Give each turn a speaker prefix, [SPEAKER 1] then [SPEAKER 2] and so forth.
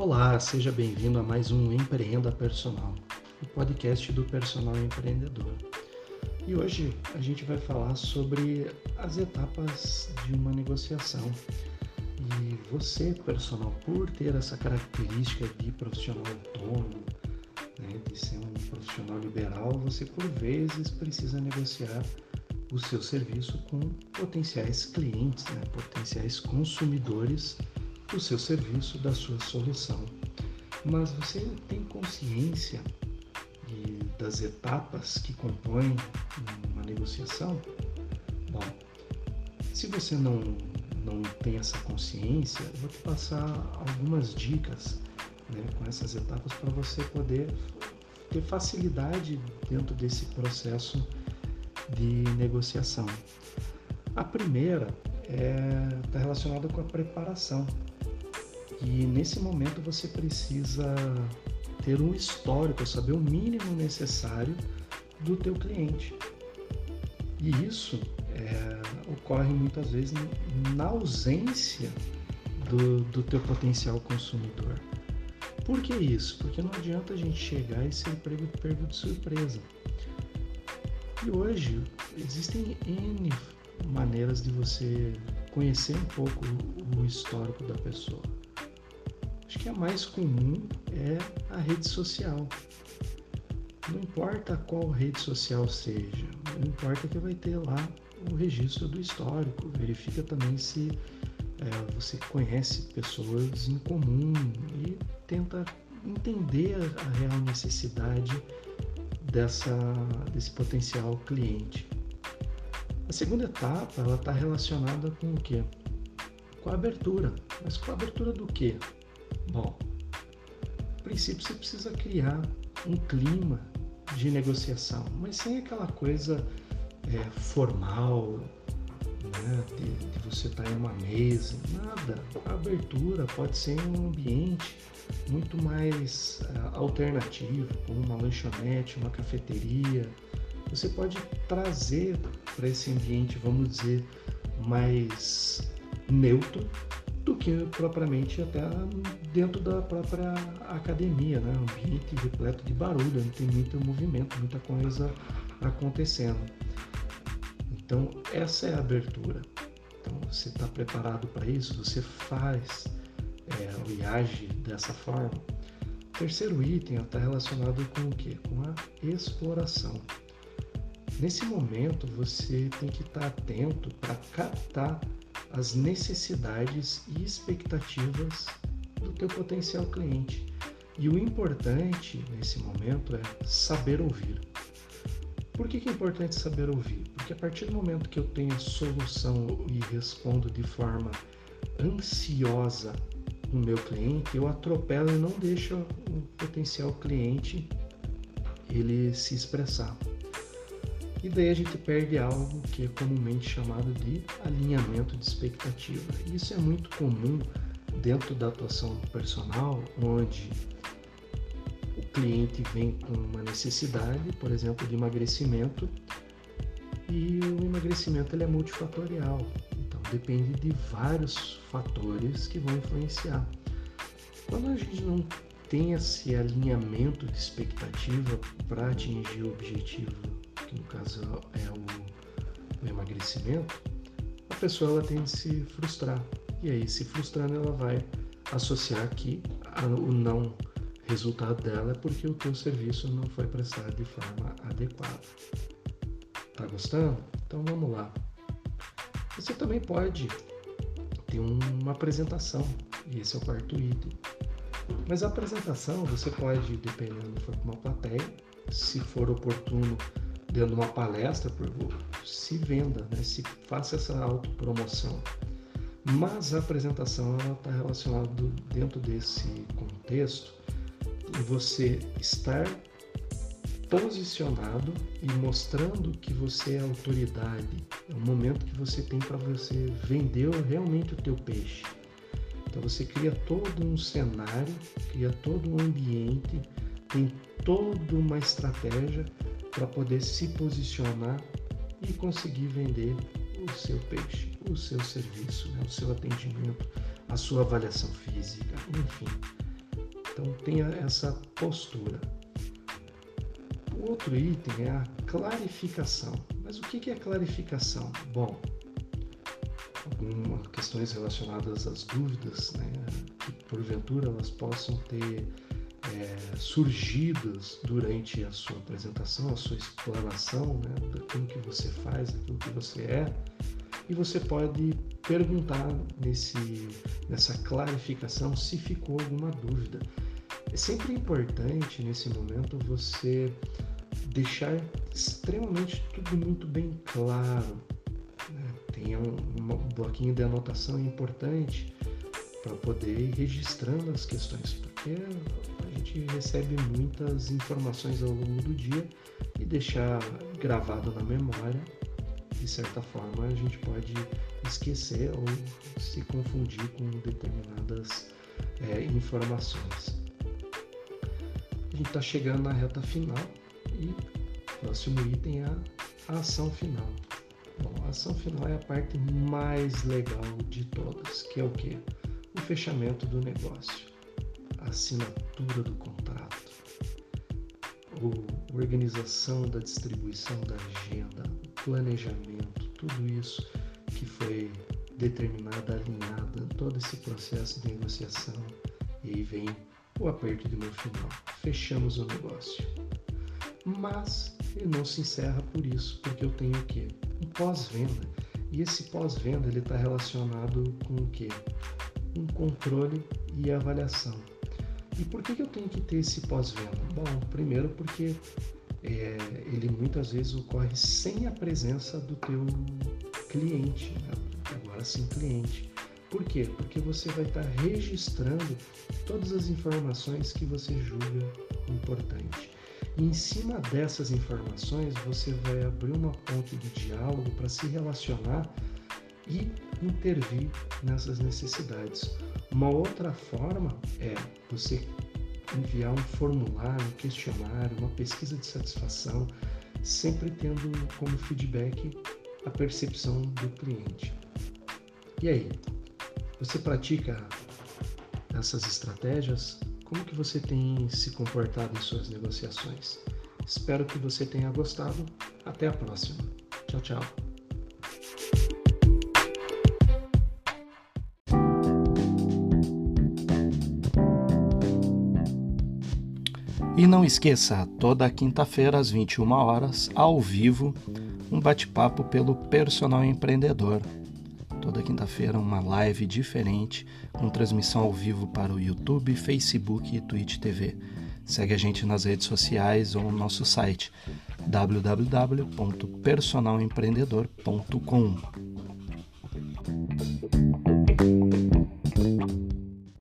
[SPEAKER 1] Olá, seja bem-vindo a mais um Empreenda Personal, o podcast do personal empreendedor. E hoje a gente vai falar sobre as etapas de uma negociação. E você, personal, por ter essa característica de profissional autônomo, né, de ser um profissional liberal, você por vezes precisa negociar o seu serviço com potenciais clientes, né, potenciais consumidores do seu serviço, da sua solução. Mas você tem consciência de, das etapas que compõem uma negociação? Bom, se você não, não tem essa consciência, eu vou te passar algumas dicas né, com essas etapas para você poder ter facilidade dentro desse processo de negociação. A primeira está é, tá relacionada com a preparação. E nesse momento você precisa ter um histórico, saber o mínimo necessário do teu cliente. E isso é, ocorre muitas vezes na ausência do, do teu potencial consumidor. Por que isso? Porque não adianta a gente chegar e ser pego, pego de surpresa. E hoje existem N maneiras de você conhecer um pouco o histórico da pessoa. Acho que a mais comum é a rede social. Não importa qual rede social seja, não importa que vai ter lá o registro do histórico. Verifica também se é, você conhece pessoas em comum e tenta entender a real necessidade dessa, desse potencial cliente. A segunda etapa ela está relacionada com o quê? Com a abertura. Mas com a abertura do quê? Bom, a princípio você precisa criar um clima de negociação, mas sem aquela coisa é, formal, né, de, de, você estar tá em uma mesa, nada. A abertura pode ser em um ambiente muito mais uh, alternativo, como uma lanchonete, uma cafeteria. Você pode trazer para esse ambiente, vamos dizer, mais neutro do que propriamente até dentro da própria academia, né? Um ambiente repleto de barulho, tem muito movimento, muita coisa acontecendo. Então, essa é a abertura. Então, você está preparado para isso? Você faz é, e age dessa forma? Terceiro item está relacionado com o quê? Com a exploração. Nesse momento, você tem que estar tá atento para captar as necessidades e expectativas do teu potencial cliente. E o importante nesse momento é saber ouvir. Por que, que é importante saber ouvir? Porque a partir do momento que eu tenho a solução e respondo de forma ansiosa no meu cliente, eu atropelo e não deixo o potencial cliente ele se expressar. E daí a gente perde algo que é comumente chamado de alinhamento de expectativa. Isso é muito comum dentro da atuação personal, onde cliente vem com uma necessidade, por exemplo, de emagrecimento, e o emagrecimento ele é multifatorial, então depende de vários fatores que vão influenciar. Quando a gente não tem esse alinhamento de expectativa para atingir o objetivo, que no caso é o, o emagrecimento, a pessoa ela tende a se frustrar. E aí, se frustrando, ela vai associar que o não resultado dela é porque o teu serviço não foi prestado de forma adequada. Tá gostando? Então vamos lá. Você também pode ter uma apresentação, e esse é o quarto item. Mas a apresentação você pode, dependendo, for uma plateia, se for oportuno, dentro de uma palestra, se venda, né? se faça essa autopromoção. Mas a apresentação está relacionada dentro desse contexto você estar posicionado e mostrando que você é autoridade. É o momento que você tem para você vender realmente o teu peixe. Então você cria todo um cenário, cria todo um ambiente, tem toda uma estratégia para poder se posicionar e conseguir vender o seu peixe, o seu serviço, né? o seu atendimento, a sua avaliação física, enfim Então tenha essa postura. O outro item é a clarificação. Mas o que é clarificação? Bom, algumas questões relacionadas às dúvidas, né, que porventura elas possam ter é, surgidas durante a sua apresentação, a sua explanação né, daquilo que você faz, daquilo que você é, e você pode perguntar nesse, nessa clarificação se ficou alguma dúvida. É sempre importante nesse momento você deixar extremamente tudo muito bem claro. Né? Tenha um, um bloquinho de anotação importante para poder ir registrando as questões, porque gente recebe muitas informações ao longo do dia e deixar gravado na memória, de certa forma, a gente pode esquecer ou se confundir com determinadas é, informações. A gente está chegando na reta final e o próximo item é a ação final. Bom, a ação final é a parte mais legal de todas, que é o que? O fechamento do negócio, assinatura do contrato, a organização da distribuição da agenda, planejamento, tudo isso que foi determinado, alinhado, todo esse processo de negociação, e aí vem o aperto de mão final. Fechamos o negócio. Mas ele não se encerra por isso, porque eu tenho o quê? Um pós-venda. E esse pós-venda ele está relacionado com o quê? Um controle e avaliação. E por que, que eu tenho que ter esse pós-venda? Bom, primeiro porque é, ele muitas vezes ocorre sem a presença do teu cliente, né? agora sim cliente. Por quê? Porque você vai estar registrando todas as informações que você julga importante. E em cima dessas informações, você vai abrir uma ponte de diálogo para se relacionar e intervir nessas necessidades. Uma outra forma é você enviar um formulário, um questionário, uma pesquisa de satisfação, sempre tendo como feedback a percepção do cliente. E aí, você pratica essas estratégias? Como que você tem se comportado em suas negociações? Espero que você tenha gostado. Até a próxima. Tchau, tchau. E não esqueça, toda quinta-feira às 21 horas, ao vivo, um bate-papo pelo personal empreendedor Toda quinta-feira, uma live diferente, com transmissão ao vivo para o YouTube, Facebook e Twitch TV. Segue a gente nas redes sociais ou no nosso site www.personalempreendedor.com.